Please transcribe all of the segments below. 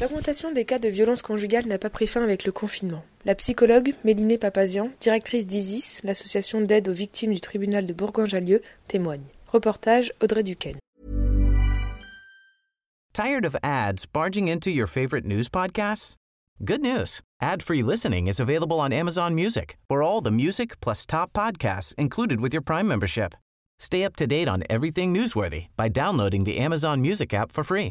L'augmentation des cas de violence conjugale n'a pas pris fin avec le confinement. La psychologue Mélinée Papazian, directrice d'ISIS, l'association d'aide aux victimes du tribunal de Bourgoin-Jallieu, témoigne. Reportage Audrey Duquesne. Tired of ads barging into your favorite news podcasts? Good news. Ad-free listening is available on Amazon Music. For all the music plus top podcasts included with your Prime membership. Stay up to date on everything newsworthy by downloading the Amazon Music app for free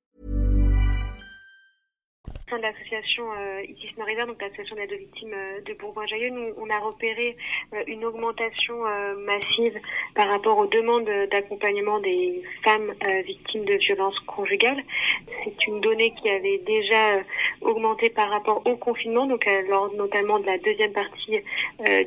De l'association euh, Itis Norida, donc l'association d'aide aux victimes euh, de Bourgoin-Jallieu, nous on a repéré euh, une augmentation massive par rapport aux demandes d'accompagnement des femmes victimes de violences conjugales. C'est une donnée qui avait déjà augmenté par rapport au confinement, donc lors notamment de la deuxième partie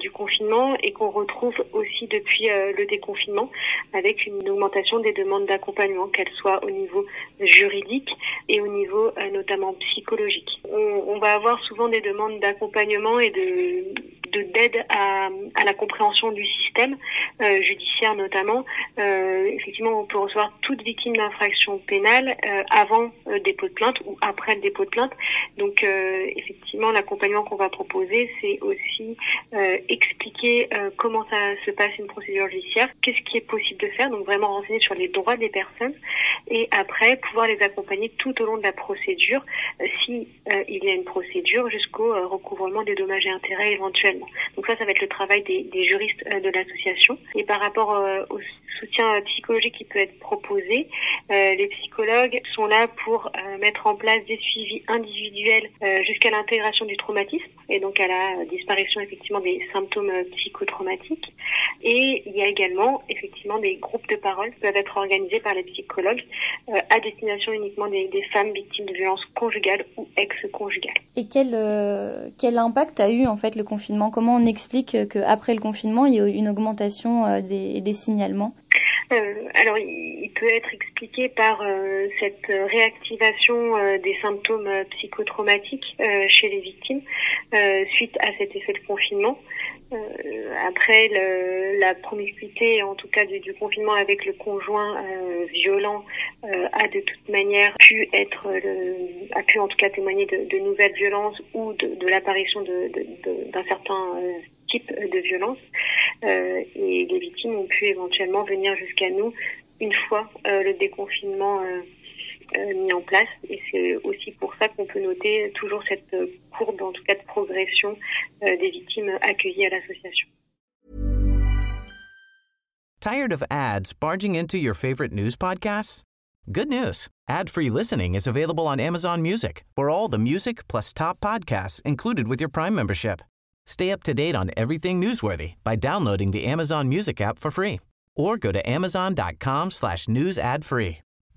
du confinement, et qu'on retrouve aussi depuis le déconfinement, avec une augmentation des demandes d'accompagnement, qu'elles soient au niveau juridique et au niveau notamment psychologique. On, va avoir souvent des demandes d'accompagnement et de- d'aide à, à la compréhension du système euh, judiciaire notamment. Euh, effectivement, on peut recevoir toute victime d'infraction pénale euh, avant euh, le dépôt de plainte ou après le dépôt de plainte. Donc, euh, effectivement, l'accompagnement qu'on va proposer, c'est aussi euh, expliquer euh, comment ça se passe une procédure judiciaire, qu'est-ce qui est possible de faire, donc vraiment renseigner sur les droits des personnes, et après pouvoir les accompagner tout au long de la procédure, euh, si euh, il y a une procédure, jusqu'au euh, recouvrement des dommages et intérêts éventuellement. Donc ça, ça va être le travail des, des juristes euh, de l'association. Et par rapport euh, au soutien euh, psychologique qui peut être proposé, les psychologues sont là pour mettre en place des suivis individuels jusqu'à l'intégration du traumatisme et donc à la disparition effectivement des symptômes psychotraumatiques. Et il y a également effectivement des groupes de parole qui peuvent être organisés par les psychologues euh, à destination uniquement des, des femmes victimes de violences conjugales ou ex-conjugales. Et quel, euh, quel impact a eu en fait le confinement? Comment on explique qu'après le confinement, il y a eu une augmentation euh, des, des signalements? Euh, alors, il peut être expliqué par euh, cette réactivation euh, des symptômes euh, psychotraumatiques euh, chez les victimes euh, suite à cet effet de confinement. Euh, après, le, la promiscuité, en tout cas du, du confinement avec le conjoint euh, violent, euh, a de toute manière pu être, le- a pu en tout cas témoigner de, de nouvelles violences ou de, de l'apparition de- de- de- d'un certain type de violence. Et les victimes ont pu éventuellement venir jusqu'à nous une fois le déconfinement Euh, mis en place. Et c'est aussi pour ça qu'on peut noter toujours cette euh, courbe, en tout cas de progression euh, des victimes accueillies à l'association. Tired of ads barging into your favorite news podcasts? Good news. Ad-free listening is available on Amazon Music. For all the music plus top podcasts included with your Prime membership. Stay up to date on everything newsworthy by downloading the Amazon Music app for free or go to amazon.com slash news ad free.